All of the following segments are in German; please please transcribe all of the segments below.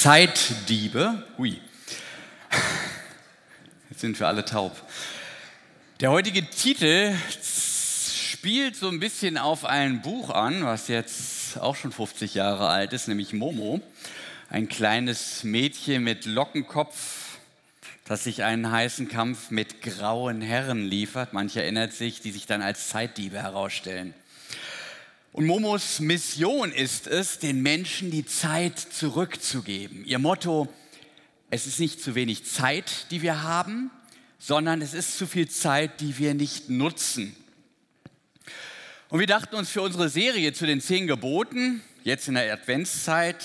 Zeitdiebe. Hui. Jetzt sind wir alle taub. Der heutige Titel spielt so ein bisschen auf ein Buch an, was jetzt auch schon 50 Jahre alt ist, nämlich Momo. Ein kleines Mädchen mit Lockenkopf, das sich einen heißen Kampf mit grauen Herren liefert. Manche erinnert sich, die sich dann als Zeitdiebe herausstellen. Und Momos Mission ist es, den Menschen die Zeit zurückzugeben. Ihr Motto, es ist nicht zu wenig Zeit, die wir haben, sondern es ist zu viel Zeit, die wir nicht nutzen. Und wir dachten uns für unsere Serie zu den zehn Geboten, jetzt in der Adventszeit,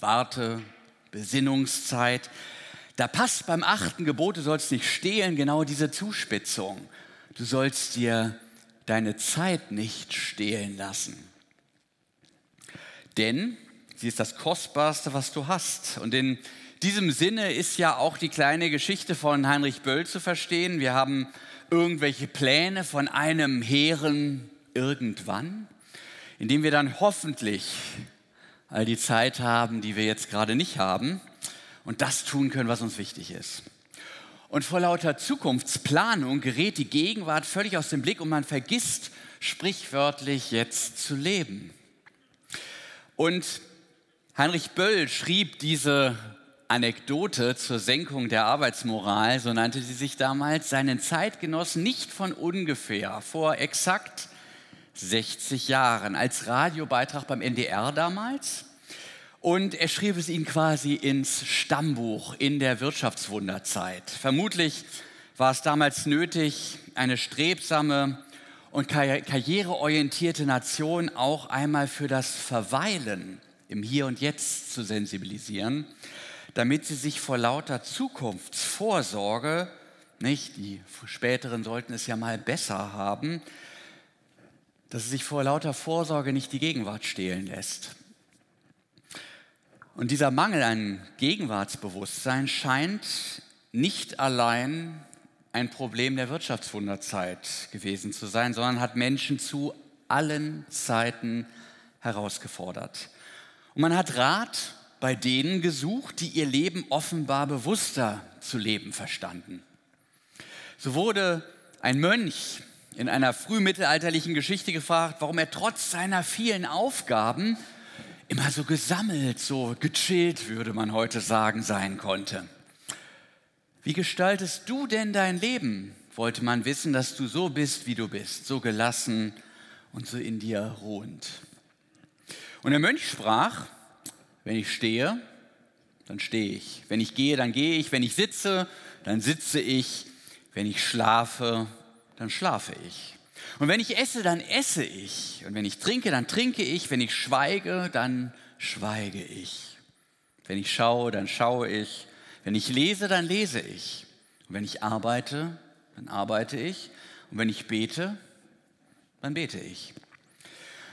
Warte, Besinnungszeit, da passt beim achten Gebot, du sollst nicht stehlen, genau diese Zuspitzung. Du sollst dir deine Zeit nicht stehlen lassen. Denn sie ist das Kostbarste, was du hast. Und in diesem Sinne ist ja auch die kleine Geschichte von Heinrich Böll zu verstehen. Wir haben irgendwelche Pläne von einem hehren irgendwann, in dem wir dann hoffentlich all die Zeit haben, die wir jetzt gerade nicht haben und das tun können, was uns wichtig ist. Und vor lauter Zukunftsplanung gerät die Gegenwart völlig aus dem Blick und man vergisst sprichwörtlich jetzt zu leben. Und Heinrich Böll schrieb diese Anekdote zur Senkung der Arbeitsmoral, so nannte sie sich damals, seinen Zeitgenossen nicht von ungefähr vor exakt 60 Jahren als Radiobeitrag beim NDR damals und er schrieb es ihnen quasi ins Stammbuch in der Wirtschaftswunderzeit. Vermutlich war es damals nötig, eine strebsame und karriereorientierte Nation auch einmal für das Verweilen im Hier und Jetzt zu sensibilisieren, damit sie sich vor lauter Zukunftsvorsorge, nicht, die späteren sollten es ja mal besser haben, dass sie sich vor lauter Vorsorge nicht die Gegenwart stehlen lässt. Und dieser Mangel an Gegenwartsbewusstsein scheint nicht allein ein Problem der Wirtschaftswunderzeit gewesen zu sein, sondern hat Menschen zu allen Zeiten herausgefordert. Und man hat Rat bei denen gesucht, die ihr Leben offenbar bewusster zu leben verstanden. So wurde ein Mönch in einer frühmittelalterlichen Geschichte gefragt, warum er trotz seiner vielen Aufgaben immer so gesammelt, so gechillt, würde man heute sagen, sein konnte. Wie gestaltest du denn dein Leben? Wollte man wissen, dass du so bist, wie du bist, so gelassen und so in dir ruhend. Und der Mönch sprach, wenn ich stehe, dann stehe ich. Wenn ich gehe, dann gehe ich. Wenn ich sitze, dann sitze ich. Wenn ich schlafe, dann schlafe ich. Und wenn ich esse, dann esse ich. Und wenn ich trinke, dann trinke ich. Wenn ich schweige, dann schweige ich. Wenn ich schaue, dann schaue ich. Wenn ich lese, dann lese ich. Und wenn ich arbeite, dann arbeite ich. Und wenn ich bete, dann bete ich.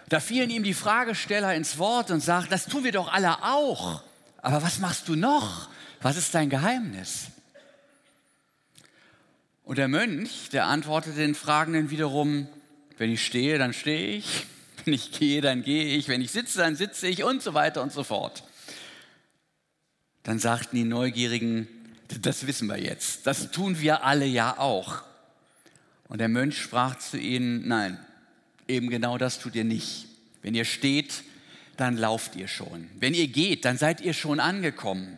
Da fielen ihm die Fragesteller ins Wort und sagten, das tun wir doch alle auch. Aber was machst du noch? Was ist dein Geheimnis? Und der Mönch, der antwortete den Fragenden wiederum, wenn ich stehe, dann stehe ich. Wenn ich gehe, dann gehe ich. Wenn ich sitze, dann sitze ich und so weiter und so fort. Dann sagten die Neugierigen, das wissen wir jetzt. Das tun wir alle ja auch. Und der Mönch sprach zu ihnen, nein, eben genau das tut ihr nicht. Wenn ihr steht, dann lauft ihr schon. Wenn ihr geht, dann seid ihr schon angekommen.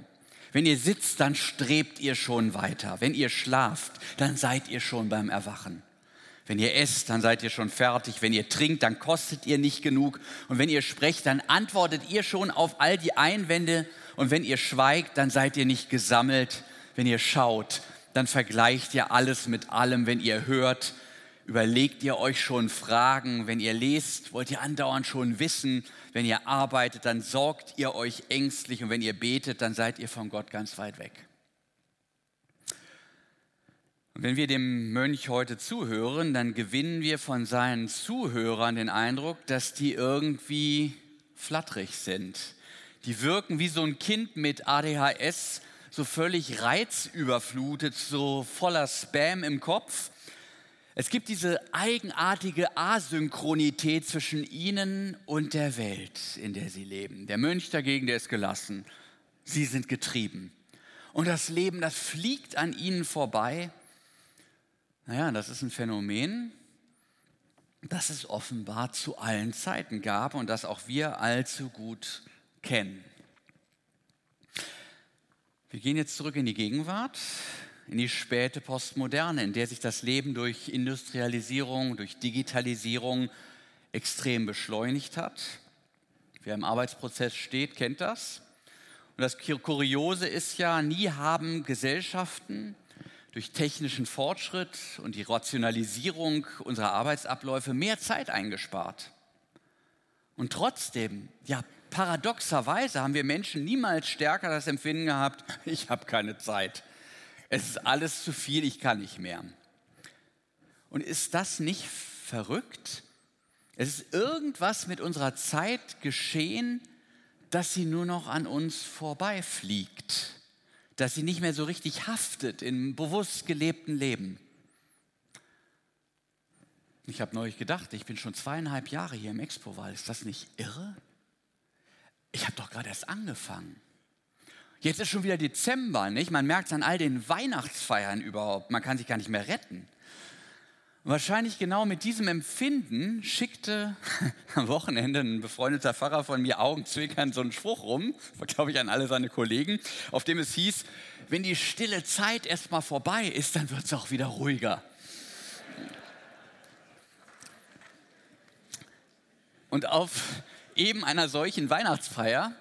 Wenn ihr sitzt, dann strebt ihr schon weiter. Wenn ihr schlaft, dann seid ihr schon beim Erwachen. Wenn ihr esst, dann seid ihr schon fertig. Wenn ihr trinkt, dann kostet ihr nicht genug. Und wenn ihr sprecht, dann antwortet ihr schon auf all die Einwände. Und wenn ihr schweigt, dann seid ihr nicht gesammelt. Wenn ihr schaut, dann vergleicht ihr alles mit allem. Wenn ihr hört, überlegt ihr euch schon Fragen. Wenn ihr lest, wollt ihr andauernd schon wissen. Wenn ihr arbeitet, dann sorgt ihr euch ängstlich. Und wenn ihr betet, dann seid ihr von Gott ganz weit weg. Und wenn wir dem Mönch heute zuhören, dann gewinnen wir von seinen Zuhörern den Eindruck, dass die irgendwie flatterig sind. Die wirken wie so ein Kind mit ADHS, so völlig reizüberflutet, so voller Spam im Kopf. Es gibt diese eigenartige Asynchronität zwischen ihnen und der Welt, in der sie leben. Der Mönch dagegen, der ist gelassen. Sie sind getrieben. Und das Leben, das fliegt an ihnen vorbei. Naja, das ist ein Phänomen, das es offenbar zu allen Zeiten gab und das auch wir allzu gut kennen. Wir gehen jetzt zurück in die Gegenwart, in die späte Postmoderne, in der sich das Leben durch Industrialisierung, durch Digitalisierung extrem beschleunigt hat. Wer im Arbeitsprozess steht, kennt das. Und das Kuriose ist ja, nie haben Gesellschaften durch technischen Fortschritt und die Rationalisierung unserer Arbeitsabläufe mehr Zeit eingespart. Und trotzdem, ja, paradoxerweise haben wir Menschen niemals stärker das Empfinden gehabt, ich habe keine Zeit. Es ist alles zu viel, ich kann nicht mehr. Und ist das nicht verrückt? Es ist irgendwas mit unserer Zeit geschehen, dass sie nur noch an uns vorbeifliegt, dass sie nicht mehr so richtig haftet im bewusst gelebten Leben. Ich habe neulich gedacht, ich bin schon zweieinhalb Jahre hier im Expo-Wald. Ist das nicht irre? Ich habe doch gerade erst angefangen. Jetzt ist schon wieder Dezember, nicht? Man merkt es an all den Weihnachtsfeiern überhaupt. Man kann sich gar nicht mehr retten. Wahrscheinlich genau mit diesem Empfinden schickte am Wochenende ein befreundeter Pfarrer von mir augenzwinkernd so einen Spruch rum, glaube ich an alle seine Kollegen, auf dem es hieß, wenn die stille Zeit erstmal vorbei ist, dann wird es auch wieder ruhiger. Und auf eben einer solchen Weihnachtsfeier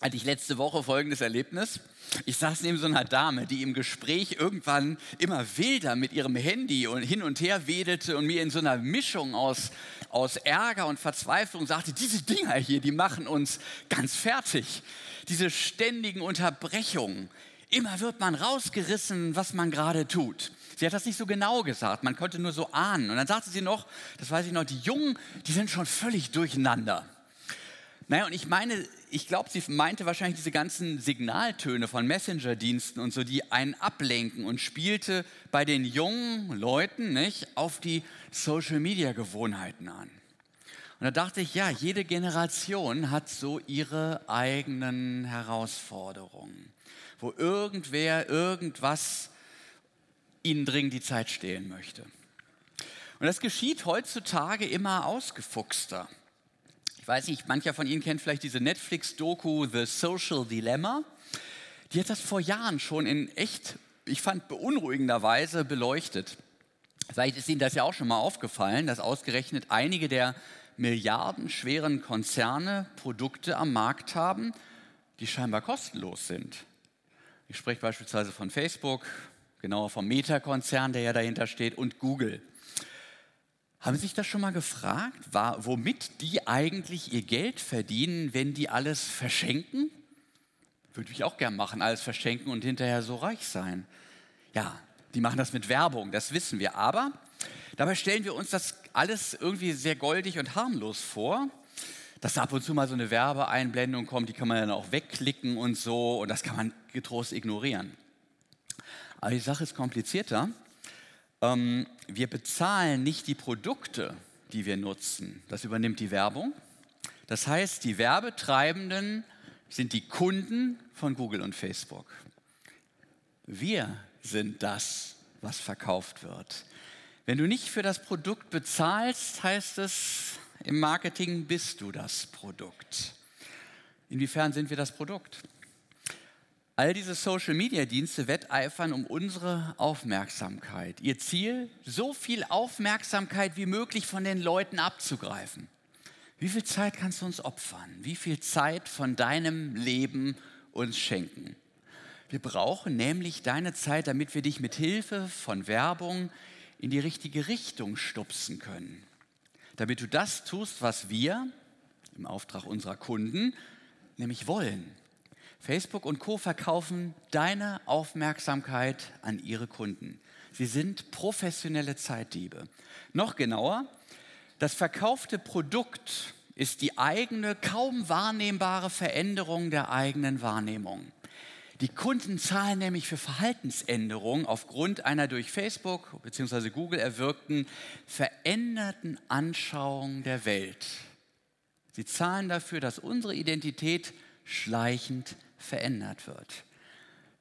hatte ich letzte Woche folgendes Erlebnis. Ich saß neben so einer Dame, die im Gespräch irgendwann immer wilder mit ihrem Handy und hin und her wedelte und mir in so einer Mischung aus, aus Ärger und Verzweiflung sagte, diese Dinger hier, die machen uns ganz fertig. Diese ständigen Unterbrechungen. Immer wird man rausgerissen, was man gerade tut. Sie hat das nicht so genau gesagt, man konnte nur so ahnen. Und dann sagte sie noch, das weiß ich noch, die Jungen, die sind schon völlig durcheinander. Naja, und ich meine, ich glaube, sie meinte wahrscheinlich diese ganzen Signaltöne von Messenger-Diensten und so, die einen ablenken und spielte bei den jungen Leuten nicht, auf die Social-Media-Gewohnheiten an. Und da dachte ich, ja, jede Generation hat so ihre eigenen Herausforderungen, wo irgendwer irgendwas ihnen dringend die Zeit stehlen möchte. Und das geschieht heutzutage immer ausgefuchster weiß nicht, mancher von Ihnen kennt vielleicht diese Netflix-Doku The Social Dilemma. Die hat das vor Jahren schon in echt, ich fand, beunruhigender Weise beleuchtet. Vielleicht ist Ihnen das ja auch schon mal aufgefallen, dass ausgerechnet einige der milliardenschweren Konzerne Produkte am Markt haben, die scheinbar kostenlos sind. Ich spreche beispielsweise von Facebook, genauer vom Meta-Konzern, der ja dahinter steht, und Google. Haben Sie sich das schon mal gefragt, womit die eigentlich ihr Geld verdienen, wenn die alles verschenken? Würde ich auch gern machen, alles verschenken und hinterher so reich sein. Ja, die machen das mit Werbung, das wissen wir. Aber dabei stellen wir uns das alles irgendwie sehr goldig und harmlos vor. Dass ab und zu mal so eine Werbeeinblendung kommt, die kann man dann auch wegklicken und so und das kann man getrost ignorieren. Aber die Sache ist komplizierter ähm, wir bezahlen nicht die Produkte, die wir nutzen. Das übernimmt die Werbung. Das heißt, die Werbetreibenden sind die Kunden von Google und Facebook. Wir sind das, was verkauft wird. Wenn du nicht für das Produkt bezahlst, heißt es im Marketing, bist du das Produkt. Inwiefern sind wir das Produkt? All diese Social-Media-Dienste wetteifern um unsere Aufmerksamkeit. Ihr Ziel, so viel Aufmerksamkeit wie möglich von den Leuten abzugreifen. Wie viel Zeit kannst du uns opfern? Wie viel Zeit von deinem Leben uns schenken? Wir brauchen nämlich deine Zeit, damit wir dich mit Hilfe von Werbung in die richtige Richtung stupsen können. Damit du das tust, was wir im Auftrag unserer Kunden nämlich wollen. Facebook und Co verkaufen deine Aufmerksamkeit an ihre Kunden. Sie sind professionelle Zeitdiebe. Noch genauer, das verkaufte Produkt ist die eigene, kaum wahrnehmbare Veränderung der eigenen Wahrnehmung. Die Kunden zahlen nämlich für Verhaltensänderungen aufgrund einer durch Facebook bzw. Google erwirkten veränderten Anschauung der Welt. Sie zahlen dafür, dass unsere Identität schleichend verändert wird.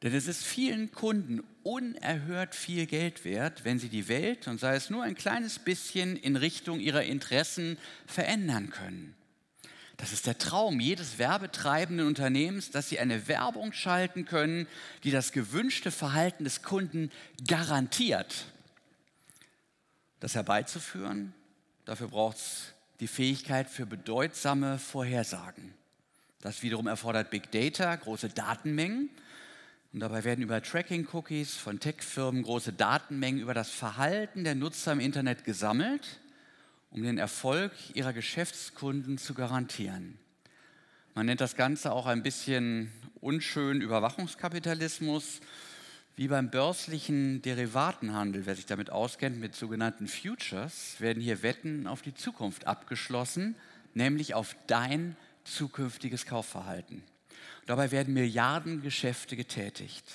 Denn es ist vielen Kunden unerhört viel Geld wert, wenn sie die Welt, und sei es nur ein kleines bisschen, in Richtung ihrer Interessen verändern können. Das ist der Traum jedes werbetreibenden Unternehmens, dass sie eine Werbung schalten können, die das gewünschte Verhalten des Kunden garantiert. Das herbeizuführen, dafür braucht es die Fähigkeit für bedeutsame Vorhersagen. Das wiederum erfordert Big Data, große Datenmengen. Und dabei werden über Tracking-Cookies von Tech-Firmen große Datenmengen über das Verhalten der Nutzer im Internet gesammelt um den Erfolg ihrer Geschäftskunden zu garantieren. Man nennt das Ganze auch ein bisschen unschön Überwachungskapitalismus, wie beim börslichen Derivatenhandel. Wer sich damit auskennt, mit sogenannten Futures, werden hier Wetten auf die Zukunft abgeschlossen, nämlich auf dein zukünftiges Kaufverhalten. Dabei werden Milliardengeschäfte getätigt.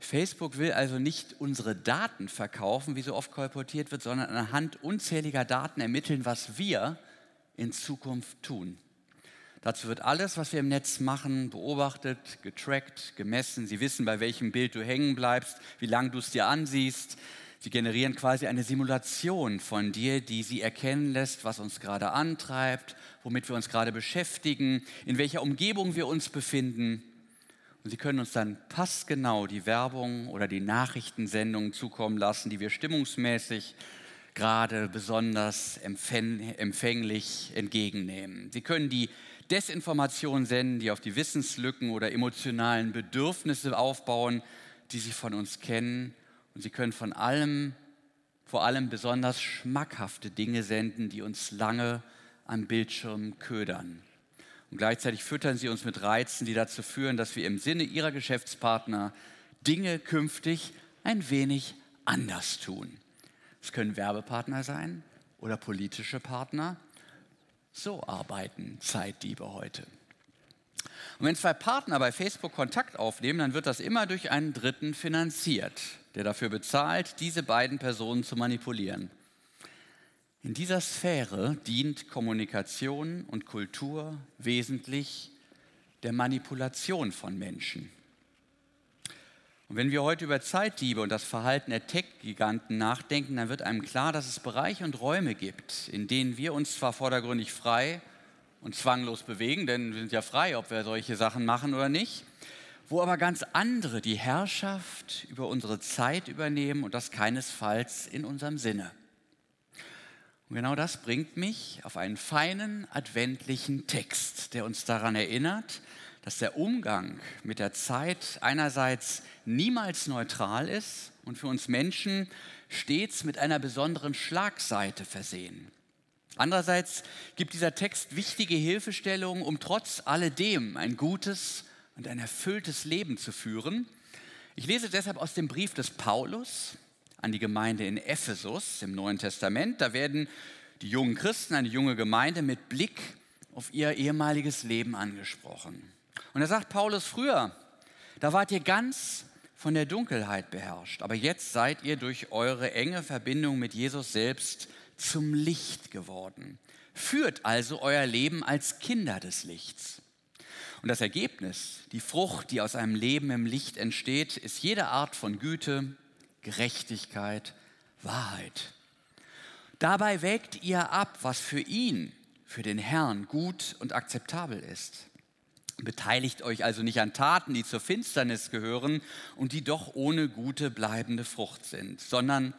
Facebook will also nicht unsere Daten verkaufen, wie so oft kolportiert wird, sondern anhand unzähliger Daten ermitteln, was wir in Zukunft tun. Dazu wird alles, was wir im Netz machen, beobachtet, getrackt, gemessen. Sie wissen, bei welchem Bild du hängen bleibst, wie lange du es dir ansiehst. Sie generieren quasi eine Simulation von dir, die sie erkennen lässt, was uns gerade antreibt, womit wir uns gerade beschäftigen, in welcher Umgebung wir uns befinden. Und Sie können uns dann passgenau die Werbung oder die Nachrichtensendungen zukommen lassen, die wir stimmungsmäßig gerade besonders empfänglich entgegennehmen. Sie können die Desinformation senden, die auf die Wissenslücken oder emotionalen Bedürfnisse aufbauen, die Sie von uns kennen. Und Sie können von allem, vor allem besonders schmackhafte Dinge senden, die uns lange am Bildschirm ködern. Und gleichzeitig füttern sie uns mit Reizen, die dazu führen, dass wir im Sinne ihrer Geschäftspartner Dinge künftig ein wenig anders tun. Es können Werbepartner sein oder politische Partner. So arbeiten Zeitdiebe heute. Und wenn zwei Partner bei Facebook Kontakt aufnehmen, dann wird das immer durch einen Dritten finanziert, der dafür bezahlt, diese beiden Personen zu manipulieren. In dieser Sphäre dient Kommunikation und Kultur wesentlich der Manipulation von Menschen. Und wenn wir heute über Zeitdiebe und das Verhalten der Tech-Giganten nachdenken, dann wird einem klar, dass es Bereiche und Räume gibt, in denen wir uns zwar vordergründig frei und zwanglos bewegen, denn wir sind ja frei, ob wir solche Sachen machen oder nicht, wo aber ganz andere die Herrschaft über unsere Zeit übernehmen und das keinesfalls in unserem Sinne. Und genau das bringt mich auf einen feinen adventlichen Text, der uns daran erinnert, dass der Umgang mit der Zeit einerseits niemals neutral ist und für uns Menschen stets mit einer besonderen Schlagseite versehen. Andererseits gibt dieser Text wichtige Hilfestellungen, um trotz alledem ein gutes und ein erfülltes Leben zu führen. Ich lese deshalb aus dem Brief des Paulus, an die Gemeinde in Ephesus im Neuen Testament. Da werden die jungen Christen, eine junge Gemeinde mit Blick auf ihr ehemaliges Leben angesprochen. Und da sagt Paulus früher, da wart ihr ganz von der Dunkelheit beherrscht, aber jetzt seid ihr durch eure enge Verbindung mit Jesus selbst zum Licht geworden. Führt also euer Leben als Kinder des Lichts. Und das Ergebnis, die Frucht, die aus einem Leben im Licht entsteht, ist jede Art von Güte, Gerechtigkeit, Wahrheit. Dabei wägt ihr ab, was für ihn, für den Herrn gut und akzeptabel ist. Beteiligt euch also nicht an Taten, die zur Finsternis gehören und die doch ohne gute bleibende Frucht sind, sondern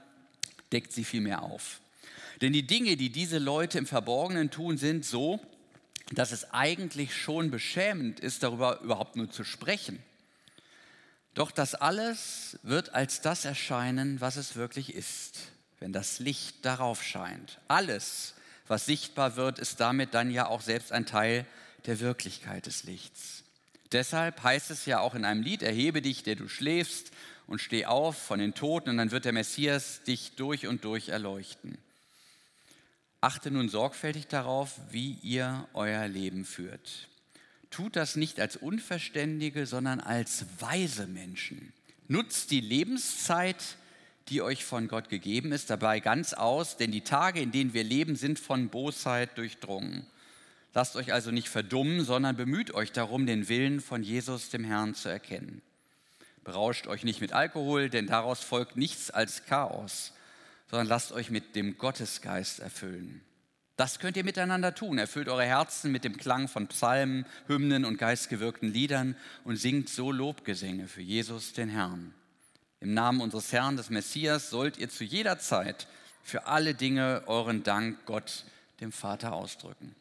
deckt sie vielmehr auf. Denn die Dinge, die diese Leute im Verborgenen tun, sind so, dass es eigentlich schon beschämend ist, darüber überhaupt nur zu sprechen. Doch das alles wird als das erscheinen, was es wirklich ist, wenn das Licht darauf scheint. Alles, was sichtbar wird, ist damit dann ja auch selbst ein Teil der Wirklichkeit des Lichts. Deshalb heißt es ja auch in einem Lied, erhebe dich, der du schläfst, und steh auf von den Toten, und dann wird der Messias dich durch und durch erleuchten. Achte nun sorgfältig darauf, wie ihr euer Leben führt tut das nicht als Unverständige, sondern als weise Menschen. Nutzt die Lebenszeit, die euch von Gott gegeben ist, dabei ganz aus, denn die Tage, in denen wir leben, sind von Bosheit durchdrungen. Lasst euch also nicht verdummen, sondern bemüht euch darum, den Willen von Jesus, dem Herrn, zu erkennen. Berauscht euch nicht mit Alkohol, denn daraus folgt nichts als Chaos, sondern lasst euch mit dem Gottesgeist erfüllen. Das könnt ihr miteinander tun. Erfüllt eure Herzen mit dem Klang von Psalmen, Hymnen und geistgewirkten Liedern und singt so Lobgesänge für Jesus, den Herrn. Im Namen unseres Herrn, des Messias, sollt ihr zu jeder Zeit für alle Dinge euren Dank Gott, dem Vater, ausdrücken.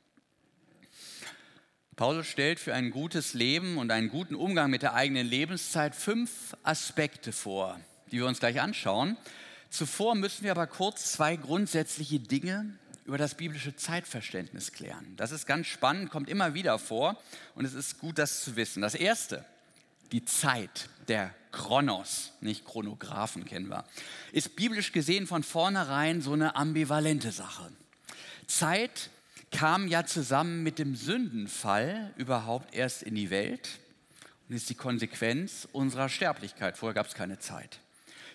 Paulus stellt für ein gutes Leben und einen guten Umgang mit der eigenen Lebenszeit fünf Aspekte vor, die wir uns gleich anschauen. Zuvor müssen wir aber kurz zwei grundsätzliche Dinge über das biblische Zeitverständnis klären. Das ist ganz spannend, kommt immer wieder vor und es ist gut, das zu wissen. Das erste, die Zeit, der Chronos, nicht Chronographen kennen wir, ist biblisch gesehen von vornherein so eine ambivalente Sache. Zeit kam ja zusammen mit dem Sündenfall überhaupt erst in die Welt und ist die Konsequenz unserer Sterblichkeit. Vorher gab es keine Zeit.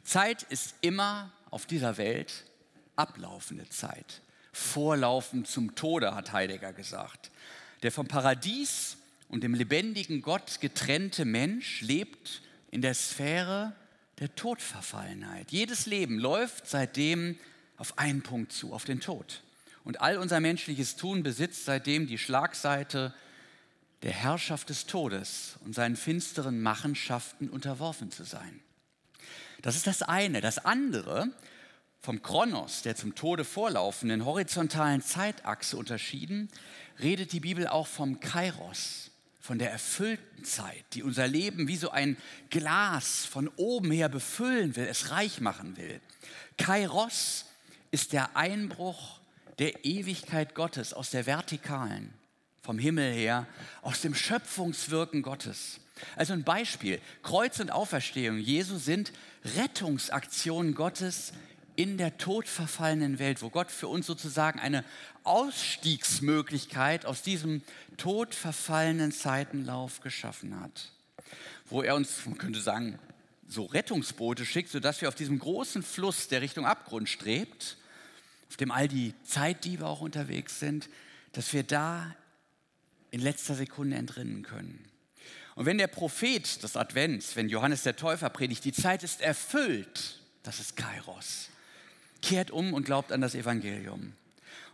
Zeit ist immer auf dieser Welt ablaufende Zeit. Vorlaufen zum Tode, hat Heidegger gesagt. Der vom Paradies und dem lebendigen Gott getrennte Mensch lebt in der Sphäre der Todverfallenheit. Jedes Leben läuft seitdem auf einen Punkt zu, auf den Tod. Und all unser menschliches Tun besitzt seitdem die Schlagseite der Herrschaft des Todes und seinen finsteren Machenschaften unterworfen zu sein. Das ist das eine. Das andere, vom Kronos, der zum Tode vorlaufenden horizontalen Zeitachse unterschieden, redet die Bibel auch vom Kairos, von der erfüllten Zeit, die unser Leben wie so ein Glas von oben her befüllen will, es reich machen will. Kairos ist der Einbruch der Ewigkeit Gottes, aus der Vertikalen, vom Himmel her, aus dem Schöpfungswirken Gottes. Also ein Beispiel, Kreuz und Auferstehung Jesu sind Rettungsaktionen Gottes in der todverfallenen Welt, wo Gott für uns sozusagen eine Ausstiegsmöglichkeit aus diesem todverfallenen Zeitenlauf geschaffen hat. Wo er uns, man könnte sagen, so Rettungsboote schickt, sodass wir auf diesem großen Fluss, der Richtung Abgrund strebt, auf dem all die Zeitdiebe auch unterwegs sind, dass wir da in letzter Sekunde entrinnen können. Und wenn der Prophet des Advents, wenn Johannes der Täufer predigt, die Zeit ist erfüllt, das ist Kairos, kehrt um und glaubt an das Evangelium.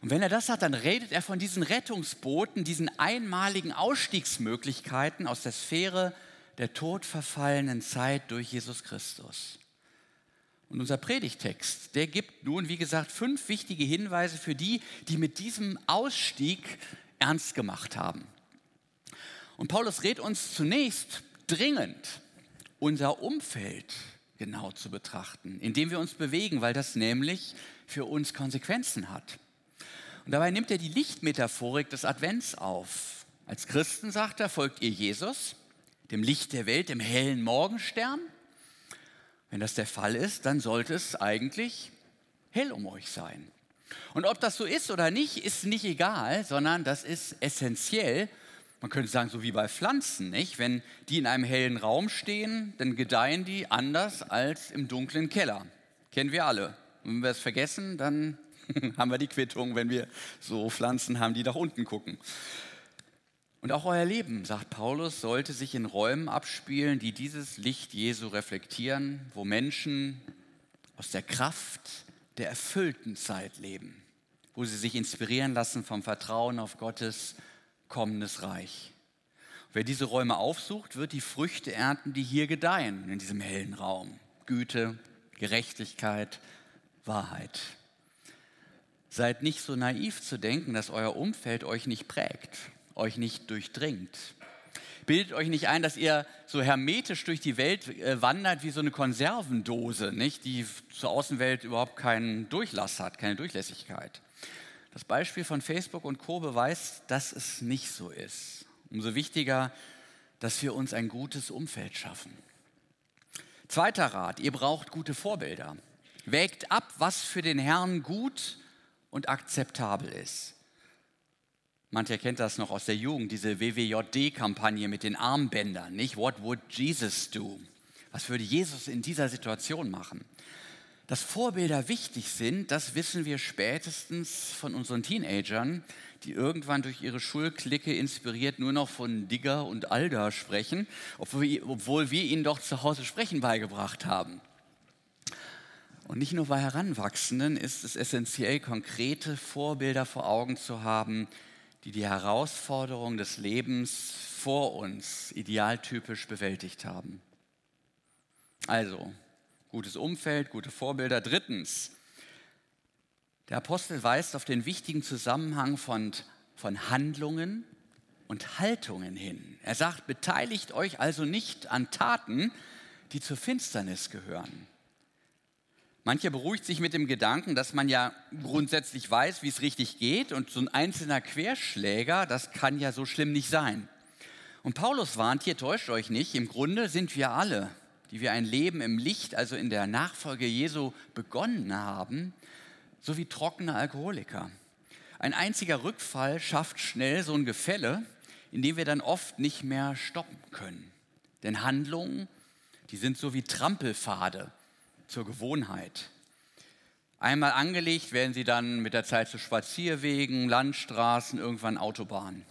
Und wenn er das hat, dann redet er von diesen Rettungsbooten, diesen einmaligen Ausstiegsmöglichkeiten aus der Sphäre der todverfallenen Zeit durch Jesus Christus. Und unser Predigtext, der gibt nun, wie gesagt, fünf wichtige Hinweise für die, die mit diesem Ausstieg ernst gemacht haben. Und Paulus rät uns zunächst dringend, unser Umfeld genau zu betrachten, in dem wir uns bewegen, weil das nämlich für uns Konsequenzen hat. Und dabei nimmt er die Lichtmetaphorik des Advents auf. Als Christen, sagt er, folgt ihr Jesus, dem Licht der Welt, dem hellen Morgenstern wenn das der Fall ist, dann sollte es eigentlich hell um euch sein. Und ob das so ist oder nicht, ist nicht egal, sondern das ist essentiell. Man könnte sagen, so wie bei Pflanzen, nicht? Wenn die in einem hellen Raum stehen, dann gedeihen die anders als im dunklen Keller. Kennen wir alle. Und wenn wir es vergessen, dann haben wir die Quittung, wenn wir so Pflanzen haben, die nach unten gucken. Und auch euer Leben, sagt Paulus, sollte sich in Räumen abspielen, die dieses Licht Jesu reflektieren, wo Menschen aus der Kraft der erfüllten Zeit leben, wo sie sich inspirieren lassen vom Vertrauen auf Gottes kommendes Reich. Wer diese Räume aufsucht, wird die Früchte ernten, die hier gedeihen, in diesem hellen Raum. Güte, Gerechtigkeit, Wahrheit. Seid nicht so naiv zu denken, dass euer Umfeld euch nicht prägt euch nicht durchdringt. Bildet euch nicht ein, dass ihr so hermetisch durch die Welt äh, wandert wie so eine Konservendose, nicht? die zur Außenwelt überhaupt keinen Durchlass hat, keine Durchlässigkeit. Das Beispiel von Facebook und Co. beweist, dass es nicht so ist. Umso wichtiger, dass wir uns ein gutes Umfeld schaffen. Zweiter Rat, ihr braucht gute Vorbilder. Wägt ab, was für den Herrn gut und akzeptabel ist. Mancher kennt das noch aus der Jugend, diese WWJD-Kampagne mit den Armbändern, nicht? What would Jesus do? Was würde Jesus in dieser Situation machen? Dass Vorbilder wichtig sind, das wissen wir spätestens von unseren Teenagern, die irgendwann durch ihre Schulklicke inspiriert nur noch von Digger und Alda sprechen, obwohl wir ihnen doch zu Hause Sprechen beigebracht haben. Und nicht nur bei Heranwachsenden ist es essentiell, konkrete Vorbilder vor Augen zu haben, die die Herausforderungen des Lebens vor uns idealtypisch bewältigt haben. Also, gutes Umfeld, gute Vorbilder. Drittens, der Apostel weist auf den wichtigen Zusammenhang von, von Handlungen und Haltungen hin. Er sagt, beteiligt euch also nicht an Taten, die zur Finsternis gehören. Mancher beruhigt sich mit dem Gedanken, dass man ja grundsätzlich weiß, wie es richtig geht und so ein einzelner Querschläger, das kann ja so schlimm nicht sein. Und Paulus warnt hier, täuscht euch nicht, im Grunde sind wir alle, die wir ein Leben im Licht, also in der Nachfolge Jesu begonnen haben, so wie trockene Alkoholiker. Ein einziger Rückfall schafft schnell so ein Gefälle, in dem wir dann oft nicht mehr stoppen können. Denn Handlungen, die sind so wie Trampelpfade zur Gewohnheit. Einmal angelegt werden sie dann mit der Zeit zu Spazierwegen, Landstraßen, irgendwann Autobahnen.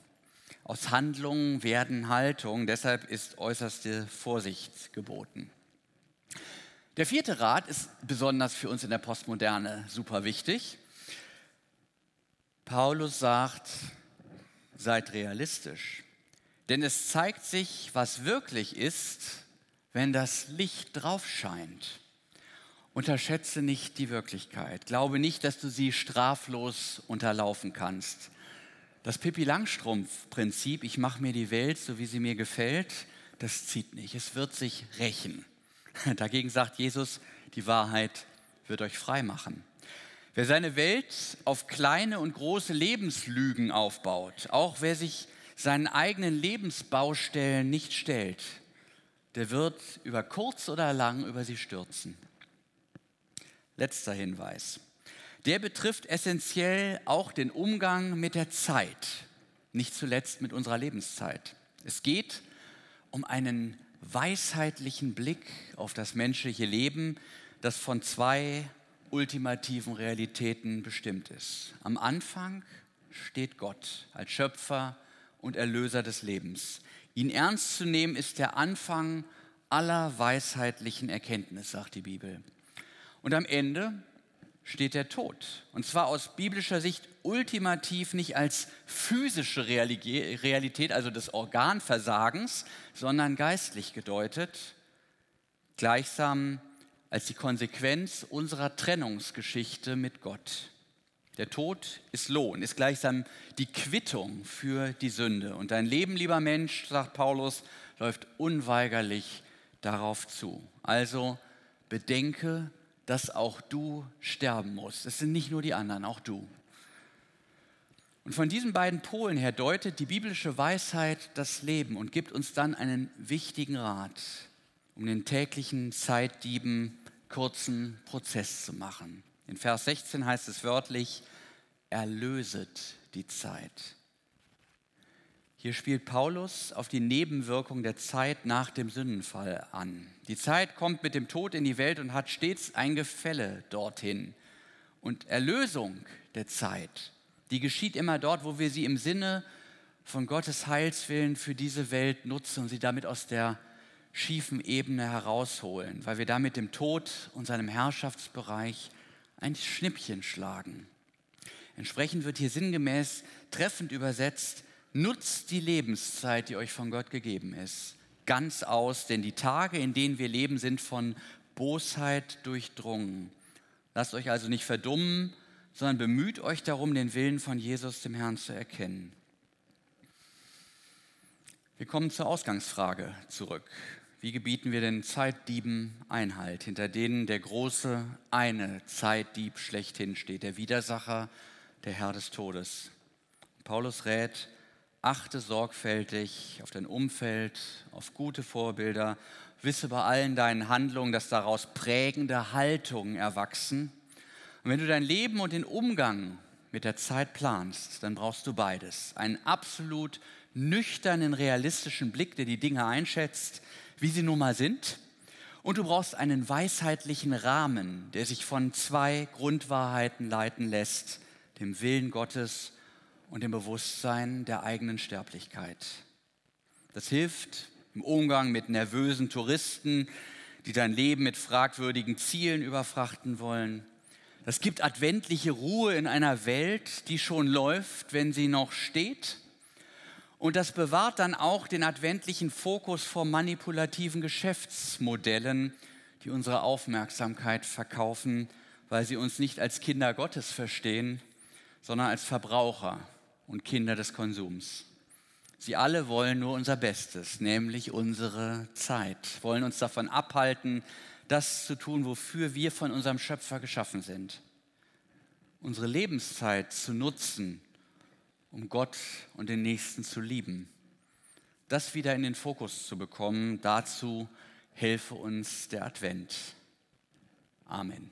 Aus Handlungen werden Haltungen, deshalb ist äußerste Vorsicht geboten. Der vierte Rat ist besonders für uns in der Postmoderne super wichtig. Paulus sagt, seid realistisch, denn es zeigt sich, was wirklich ist, wenn das Licht drauf scheint. Unterschätze nicht die Wirklichkeit. Glaube nicht, dass du sie straflos unterlaufen kannst. Das Pippi Langstrumpf-Prinzip, ich mache mir die Welt so, wie sie mir gefällt, das zieht nicht. Es wird sich rächen. Dagegen sagt Jesus, die Wahrheit wird euch frei machen. Wer seine Welt auf kleine und große Lebenslügen aufbaut, auch wer sich seinen eigenen Lebensbaustellen nicht stellt, der wird über kurz oder lang über sie stürzen. Letzter Hinweis. Der betrifft essentiell auch den Umgang mit der Zeit, nicht zuletzt mit unserer Lebenszeit. Es geht um einen weisheitlichen Blick auf das menschliche Leben, das von zwei ultimativen Realitäten bestimmt ist. Am Anfang steht Gott als Schöpfer und Erlöser des Lebens. Ihn ernst zu nehmen ist der Anfang aller weisheitlichen Erkenntnis, sagt die Bibel. Und am Ende steht der Tod. Und zwar aus biblischer Sicht ultimativ nicht als physische Realität, also des Organversagens, sondern geistlich gedeutet, gleichsam als die Konsequenz unserer Trennungsgeschichte mit Gott. Der Tod ist Lohn, ist gleichsam die Quittung für die Sünde. Und dein Leben, lieber Mensch, sagt Paulus, läuft unweigerlich darauf zu. Also bedenke dass auch du sterben musst. Es sind nicht nur die anderen, auch du. Und von diesen beiden Polen her deutet die biblische Weisheit das Leben und gibt uns dann einen wichtigen Rat, um den täglichen Zeitdieben kurzen Prozess zu machen. In Vers 16 heißt es wörtlich, erlöset die Zeit. Hier spielt Paulus auf die Nebenwirkung der Zeit nach dem Sündenfall an. Die Zeit kommt mit dem Tod in die Welt und hat stets ein Gefälle dorthin. Und Erlösung der Zeit, die geschieht immer dort, wo wir sie im Sinne von Gottes Heilswillen für diese Welt nutzen und sie damit aus der schiefen Ebene herausholen, weil wir damit dem Tod und seinem Herrschaftsbereich ein Schnippchen schlagen. Entsprechend wird hier sinngemäß treffend übersetzt, Nutzt die Lebenszeit, die euch von Gott gegeben ist, ganz aus, denn die Tage, in denen wir leben, sind von Bosheit durchdrungen. Lasst euch also nicht verdummen, sondern bemüht euch darum, den Willen von Jesus, dem Herrn, zu erkennen. Wir kommen zur Ausgangsfrage zurück. Wie gebieten wir den Zeitdieben Einhalt, hinter denen der große eine Zeitdieb schlechthin steht, der Widersacher, der Herr des Todes? Paulus rät, Achte sorgfältig auf dein Umfeld, auf gute Vorbilder. Wisse bei allen deinen Handlungen, dass daraus prägende Haltungen erwachsen. Und wenn du dein Leben und den Umgang mit der Zeit planst, dann brauchst du beides. Einen absolut nüchternen, realistischen Blick, der die Dinge einschätzt, wie sie nun mal sind. Und du brauchst einen weisheitlichen Rahmen, der sich von zwei Grundwahrheiten leiten lässt, dem Willen Gottes und dem Bewusstsein der eigenen Sterblichkeit. Das hilft im Umgang mit nervösen Touristen, die dein Leben mit fragwürdigen Zielen überfrachten wollen. Das gibt adventliche Ruhe in einer Welt, die schon läuft, wenn sie noch steht. Und das bewahrt dann auch den adventlichen Fokus vor manipulativen Geschäftsmodellen, die unsere Aufmerksamkeit verkaufen, weil sie uns nicht als Kinder Gottes verstehen, sondern als Verbraucher und Kinder des Konsums. Sie alle wollen nur unser Bestes, nämlich unsere Zeit, wollen uns davon abhalten, das zu tun, wofür wir von unserem Schöpfer geschaffen sind. Unsere Lebenszeit zu nutzen, um Gott und den Nächsten zu lieben. Das wieder in den Fokus zu bekommen, dazu helfe uns der Advent. Amen.